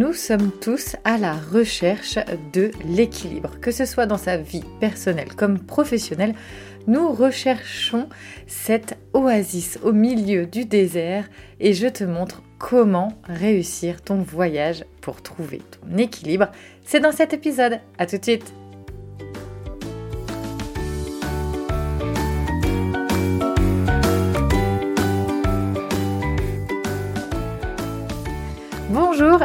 nous sommes tous à la recherche de l'équilibre, que ce soit dans sa vie personnelle comme professionnelle. Nous recherchons cette oasis au milieu du désert et je te montre comment réussir ton voyage pour trouver ton équilibre. C'est dans cet épisode. À tout de suite.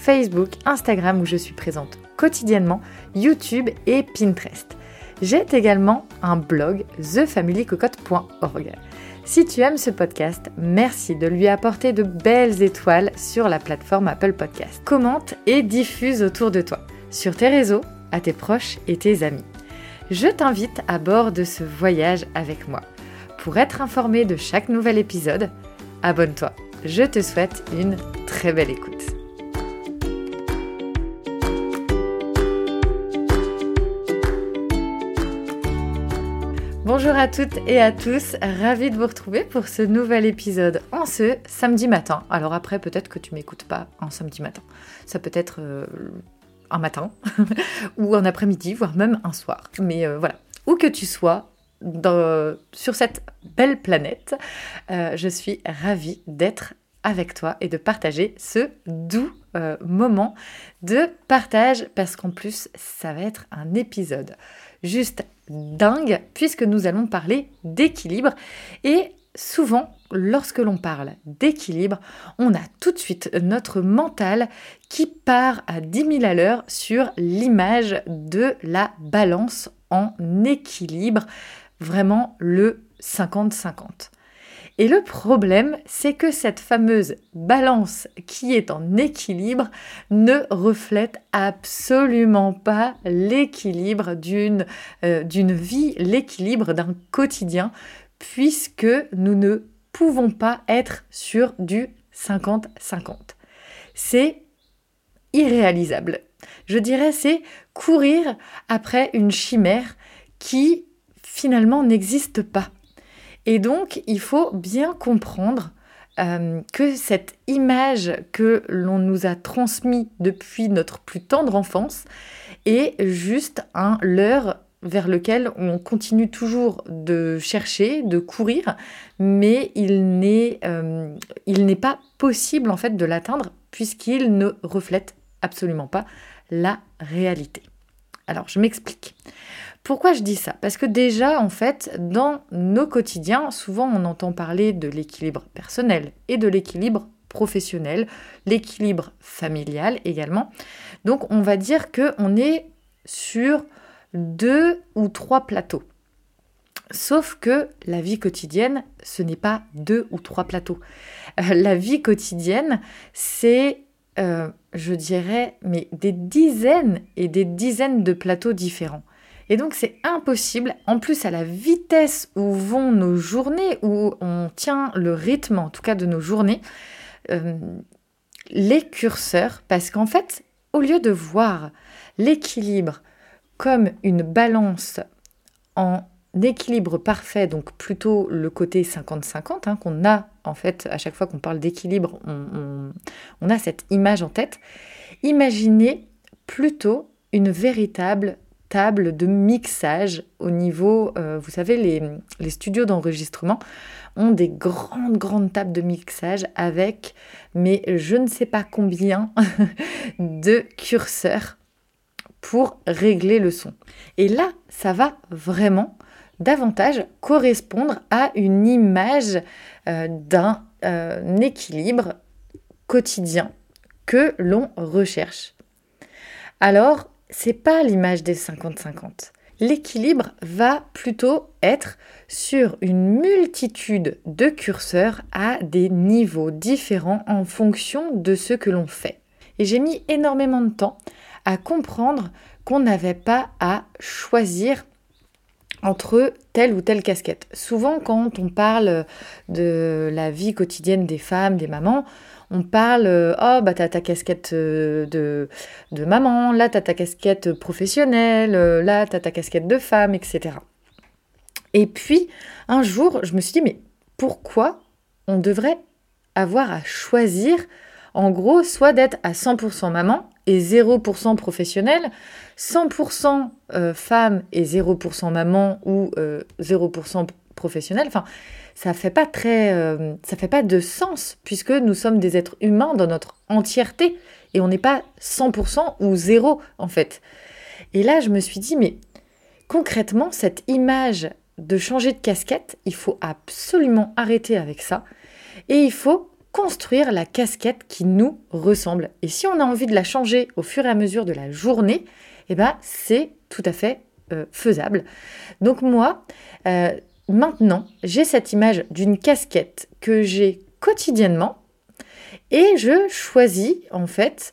Facebook, Instagram où je suis présente quotidiennement, YouTube et Pinterest. J'ai également un blog thefamilycocotte.org. Si tu aimes ce podcast, merci de lui apporter de belles étoiles sur la plateforme Apple Podcast. Commente et diffuse autour de toi, sur tes réseaux, à tes proches et tes amis. Je t'invite à bord de ce voyage avec moi. Pour être informé de chaque nouvel épisode, abonne-toi. Je te souhaite une très belle écoute. Bonjour à toutes et à tous, ravie de vous retrouver pour ce nouvel épisode en ce samedi matin. Alors après, peut-être que tu m'écoutes pas en samedi matin. Ça peut être euh, un matin ou un après-midi, voire même un soir. Mais euh, voilà, où que tu sois sur cette belle planète, euh, je suis ravie d'être avec toi et de partager ce doux moment de partage parce qu'en plus ça va être un épisode juste dingue puisque nous allons parler d'équilibre. Et souvent, lorsque l'on parle d'équilibre, on a tout de suite notre mental qui part à 10 000 à l'heure sur l'image de la balance en équilibre, vraiment le 50-50. Et le problème, c'est que cette fameuse balance qui est en équilibre ne reflète absolument pas l'équilibre d'une euh, vie, l'équilibre d'un quotidien, puisque nous ne pouvons pas être sur du 50-50. C'est irréalisable. Je dirais c'est courir après une chimère qui finalement n'existe pas. Et donc, il faut bien comprendre euh, que cette image que l'on nous a transmise depuis notre plus tendre enfance est juste un leurre vers lequel on continue toujours de chercher, de courir, mais il n'est euh, pas possible en fait de l'atteindre puisqu'il ne reflète absolument pas la réalité. Alors, je m'explique. Pourquoi je dis ça? Parce que déjà, en fait, dans nos quotidiens, souvent on entend parler de l'équilibre personnel et de l'équilibre professionnel, l'équilibre familial également. Donc on va dire qu'on est sur deux ou trois plateaux. Sauf que la vie quotidienne, ce n'est pas deux ou trois plateaux. Euh, la vie quotidienne, c'est, euh, je dirais, mais des dizaines et des dizaines de plateaux différents. Et donc c'est impossible, en plus à la vitesse où vont nos journées, où on tient le rythme en tout cas de nos journées, euh, les curseurs, parce qu'en fait, au lieu de voir l'équilibre comme une balance en équilibre parfait, donc plutôt le côté 50-50 hein, qu'on a en fait à chaque fois qu'on parle d'équilibre, on, a cette image en tête. Imaginez plutôt une véritable table de mixage au niveau, euh, vous savez, les, studios d'enregistrement ont des grandes, grandes tables de mixage avec, mais je ne sais pas combien de curseurs pour régler le son. Et là, ça va vraiment davantage correspondre à une image euh, d'un euh, équilibre quotidien que l'on recherche. Alors, c'est pas l'image des 50-50. L'équilibre va plutôt être sur une multitude de curseurs à des niveaux différents en fonction de ce que l'on fait. Et j'ai mis énormément de temps à comprendre qu'on n'avait pas à choisir entre telle ou telle casquette. Souvent, quand on parle de la vie quotidienne des femmes, des mamans, on parle oh bah t'as ta casquette euh, de, de maman, là t'as ta casquette professionnelle, euh, là t'as ta casquette de femme, etc. Et puis un jour, je me suis dit mais pourquoi on devrait avoir à choisir en gros soit d'être à 100% maman et 0% professionnelle, 100% euh, femme et 0% maman ou 0% professionnelle. Enfin, ça fait pas très, euh, ça fait pas de sens puisque nous sommes des êtres humains dans notre entièreté et on n'est pas 100% ou zéro en fait. Et là, je me suis dit, mais concrètement, cette image de changer de casquette, il faut absolument arrêter avec ça et il faut construire la casquette qui nous ressemble. Et si on a envie de la changer au fur et à mesure de la journée, eh ben, c'est tout à fait euh, faisable. Donc moi, euh, maintenant, j'ai cette image d'une casquette que j'ai quotidiennement et je choisis en fait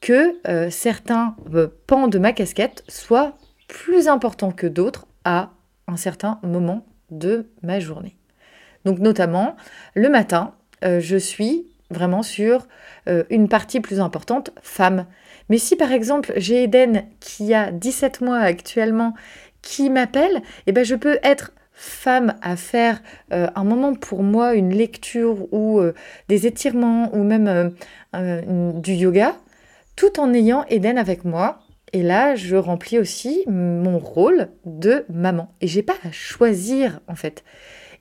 que euh, certains euh, pans de ma casquette soient plus importants que d'autres à un certain moment de ma journée. Donc notamment le matin, euh, je suis vraiment sur une partie plus importante femme. Mais si par exemple j'ai Eden qui a 17 mois actuellement qui m'appelle, eh ben je peux être femme à faire euh, un moment pour moi, une lecture ou euh, des étirements ou même euh, du yoga, tout en ayant Eden avec moi. Et là, je remplis aussi mon rôle de maman. Et j'ai pas à choisir en fait.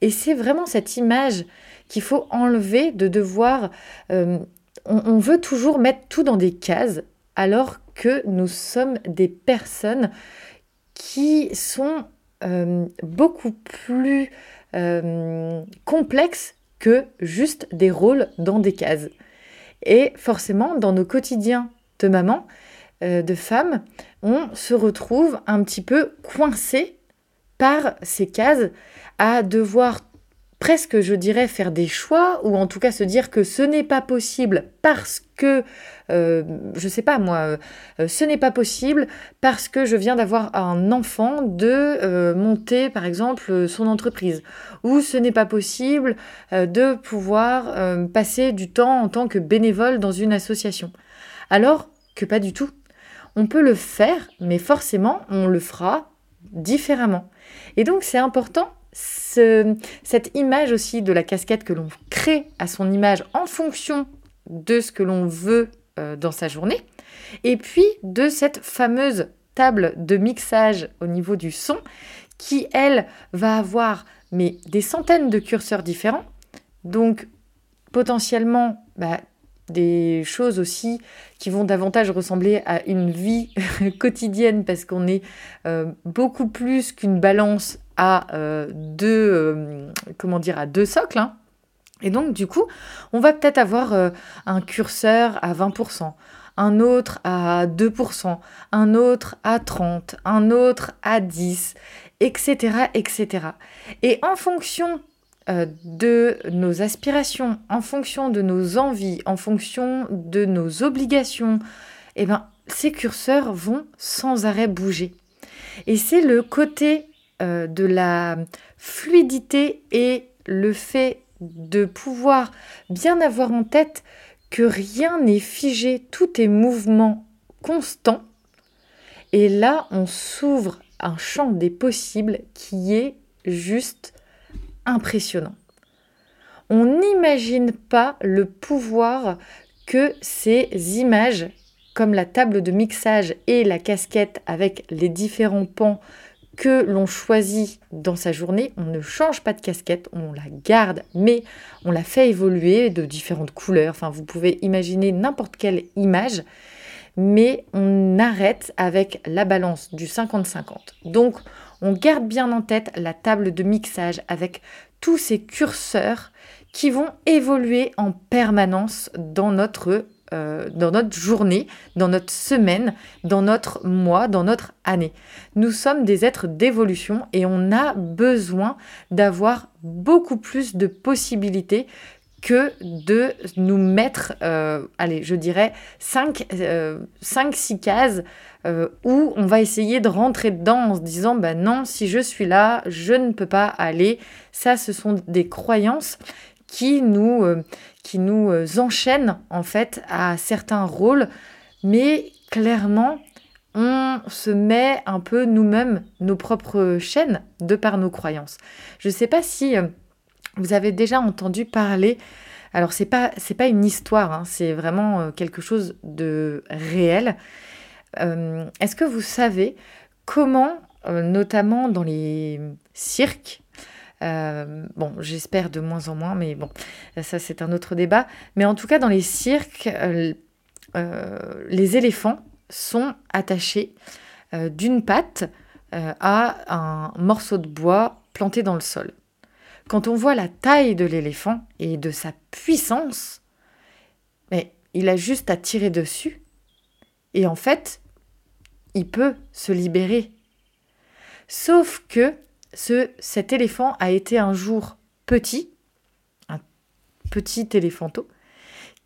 Et c'est vraiment cette image qu'il faut enlever de devoir. On, on veut toujours mettre tout dans des cases alors que nous sommes des personnes qui sont euh, beaucoup plus euh, complexe que juste des rôles dans des cases. Et forcément, dans nos quotidiens de maman, euh, de femme, on se retrouve un petit peu coincé par ces cases à devoir presque, je dirais, faire des choix, ou en tout cas se dire que ce n'est pas possible parce que, euh, je sais pas moi, euh, ce n'est pas possible parce que je viens d'avoir un enfant de euh, monter, par exemple, son entreprise, ou ce n'est pas possible de pouvoir passer du temps en tant que bénévole dans une association. Alors que pas du tout. On peut le faire, mais forcément, on le fera différemment. Et donc, c'est important cette image aussi de la casquette que l'on crée à son image en fonction de ce que l'on veut euh, dans sa journée, et puis de cette fameuse table de mixage au niveau du son qui, elle, va avoir mais des centaines de curseurs différents, donc potentiellement bah, des choses aussi qui vont davantage ressembler à une vie quotidienne parce qu'on est euh, beaucoup plus qu'une balance à euh, deux euh, comment dire à deux socles hein. et donc du coup on va peut-être avoir un curseur à 20% un autre à 2%, un autre à 30, un autre à 10, etc. etc. Et en fonction euh, de nos aspirations, en fonction de nos envies, en fonction de nos obligations, eh ben, ces curseurs vont sans arrêt bouger. Et c'est le côté euh, de la fluidité et le fait de pouvoir bien avoir en tête que rien n'est figé, tout est mouvement constant. Et là, on s'ouvre un champ des possibles qui est juste impressionnant. On n'imagine pas le pouvoir que ces images comme la table de mixage et la casquette avec les différents pans que l'on choisit dans sa journée, on ne change pas de casquette, on la garde, mais on la fait évoluer de différentes couleurs. Enfin, vous pouvez imaginer n'importe quelle image, mais on arrête avec la balance du 50-50. Donc, on garde bien en tête la table de mixage avec tous ces curseurs qui vont évoluer en permanence dans notre euh, dans notre journée, dans notre semaine, dans notre mois, dans notre année. Nous sommes des êtres d'évolution et on a besoin d'avoir beaucoup plus de possibilités que de nous mettre, euh, allez, je dirais 5-6 euh, cases où on va essayer de rentrer dedans en se disant, ben non, si je suis là, je ne peux pas aller. Ça, ce sont des croyances qui nous, euh, qui nous euh, enchaînent en fait à certains rôles, mais clairement, on se met un peu nous-mêmes nos propres chaînes de par nos croyances. Je ne sais pas si euh, vous avez déjà entendu parler. Alors c'est pas pas une histoire, hein, c'est vraiment quelque chose de réel. Est-ce que vous savez comment, notamment dans les cirques, euh, bon, j'espère de moins en moins, mais bon, ça c'est un autre débat. Mais en tout cas, dans les cirques, euh, euh, les éléphants sont attachés d'une patte à un morceau de bois planté dans le sol. Quand on voit la taille de l'éléphant et de sa puissance, mais il a juste à tirer dessus. Et en fait, il peut se libérer. Sauf que cet éléphant a été un jour petit, un petit éléphanto,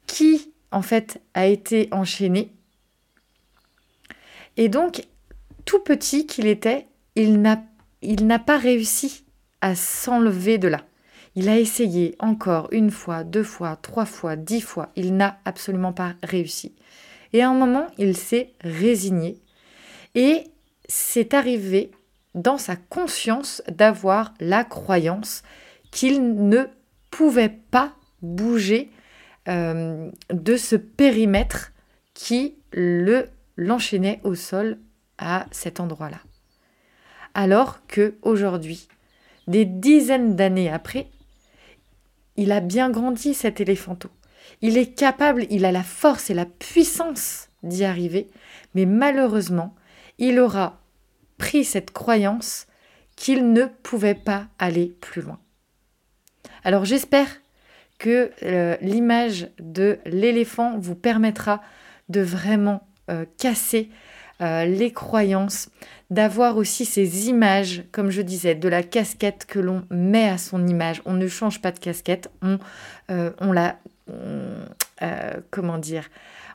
qui en fait a été enchaîné. Et donc, tout petit qu'il était, il n'a pas réussi à s'enlever de là. Il a essayé encore une fois, deux fois, trois fois, dix fois. Il n'a absolument pas réussi. Et à un moment, il s'est résigné. Et c'est arrivé dans sa conscience d'avoir la croyance qu'il ne pouvait pas bouger euh, de ce périmètre qui le l'enchaînait au sol à cet endroit-là. Alors que aujourd'hui, des dizaines d'années après, il a bien grandi cet éléphanto. Il est capable, il a la force et la puissance d'y arriver, mais malheureusement, il aura pris cette croyance qu'il ne pouvait pas aller plus loin. Alors j'espère que euh, l'image de l'éléphant vous permettra de vraiment euh, casser euh, les croyances, d'avoir aussi ces images, comme je disais, de la casquette que l'on met à son image. On ne change pas de casquette, on, on la... comment dire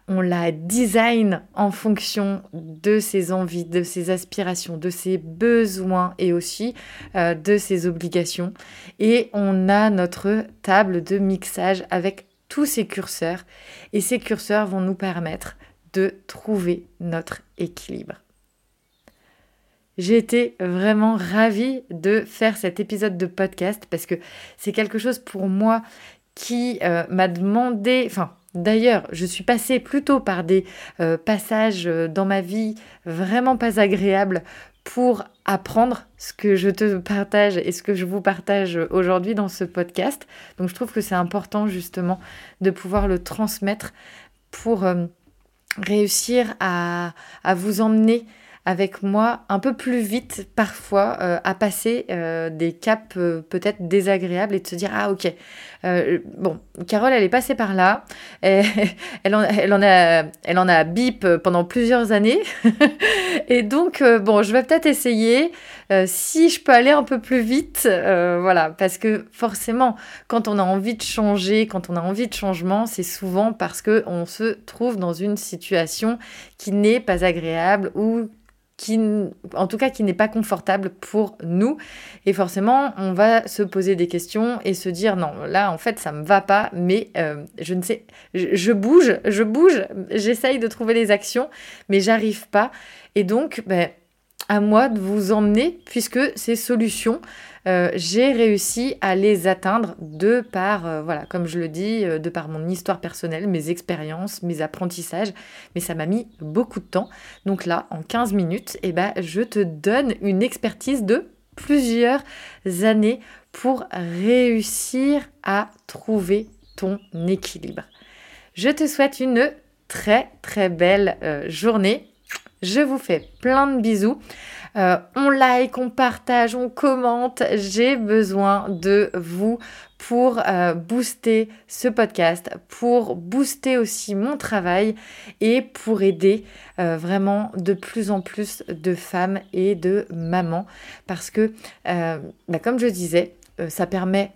on la design en fonction de ses envies, de ses aspirations, de ses besoins et aussi euh, de ses obligations. Et on a notre table de mixage avec tous ces curseurs. Et ces curseurs vont nous permettre de trouver notre équilibre. J'ai été vraiment ravie de faire cet épisode de podcast parce que c'est quelque chose pour moi qui euh, m'a demandé, enfin D'ailleurs, je suis passée plutôt par des euh, passages euh, dans ma vie vraiment pas agréables pour apprendre ce que je te partage et ce que je vous partage aujourd'hui dans ce podcast. Donc je trouve que c'est important justement de pouvoir le transmettre pour euh, réussir à, à vous emmener avec moi un peu plus vite parfois euh, à passer euh, des caps euh, peut-être désagréables et de se dire ah ok bon Carole elle est passée par là. Elle, en, elle, en, a elle en a bip pendant plusieurs années. Et donc bon je vais peut-être essayer si je peux aller un peu plus vite voilà parce que forcément quand on a envie de changer quand on a envie de changement c'est souvent parce que on se trouve dans une situation qui n'est pas agréable ou en tout cas, qui n'est pas confortable pour nous. Et forcément, on va se poser des questions et se dire non, là, en fait, ça me va pas, mais euh, je ne sais, je, bouge, je bouge, j'essaye de trouver les actions, mais j'arrive pas. Et donc, ben, à moi de vous emmener puisque ces solutions, euh, j'ai réussi à les atteindre de par, euh, voilà, comme je le dis, de par mon histoire personnelle, mes expériences, mes apprentissages, mais ça m'a mis beaucoup de temps. Donc là, en 15 minutes, eh ben, je te donne une expertise de plusieurs années pour réussir à trouver ton équilibre. Je te souhaite une très très belle euh, journée. Je vous fais plein de bisous. Euh, on like, on partage, on commente. J'ai besoin de vous pour euh, booster ce podcast, pour booster aussi mon travail et pour aider vraiment de plus en plus de femmes et de mamans. Parce que, bah, comme je disais, ça permet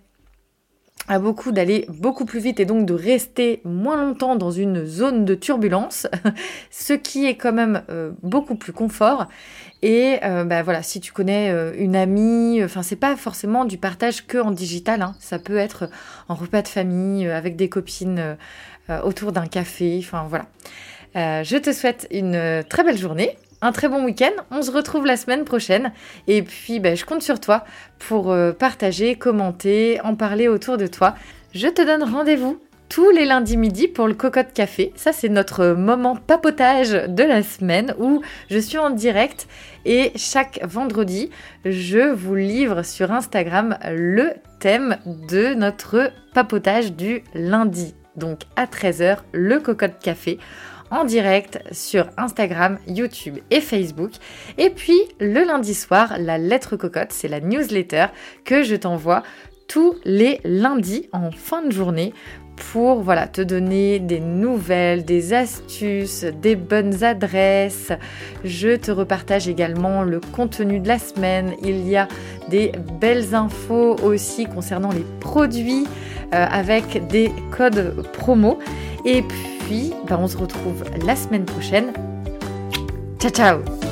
à beaucoup d'aller beaucoup plus vite et donc de rester moins longtemps dans une zone de turbulence, ce qui est quand même euh, beaucoup plus confort. Et euh, bah voilà, si tu connais euh, une amie, enfin c'est pas forcément du partage que en digital, hein. ça peut être en repas de famille, avec des copines, autour d'un café, enfin voilà. je te souhaite une très belle journée un très bon week-end. On se retrouve la semaine prochaine. Et puis, ben, je compte sur toi pour euh, partager, commenter, en parler autour de toi. Je te donne rendez-vous tous les lundis midi pour le cocotte café. Ça, c'est notre moment papotage de la semaine où je suis en direct et chaque vendredi, je vous livre sur Instagram le thème de notre papotage du lundi. Donc à 13h, le cocotte café en direct sur Instagram, YouTube et Facebook. Et puis le lundi soir, la lettre cocotte, c'est la newsletter que je t'envoie tous les lundis en fin de journée pour voilà, te donner des nouvelles, des astuces, des bonnes adresses. Je te repartage également le contenu de la semaine. Il y a des belles infos aussi concernant les produits euh, avec des codes promo. Et ben, on se retrouve la semaine prochaine. Ciao ciao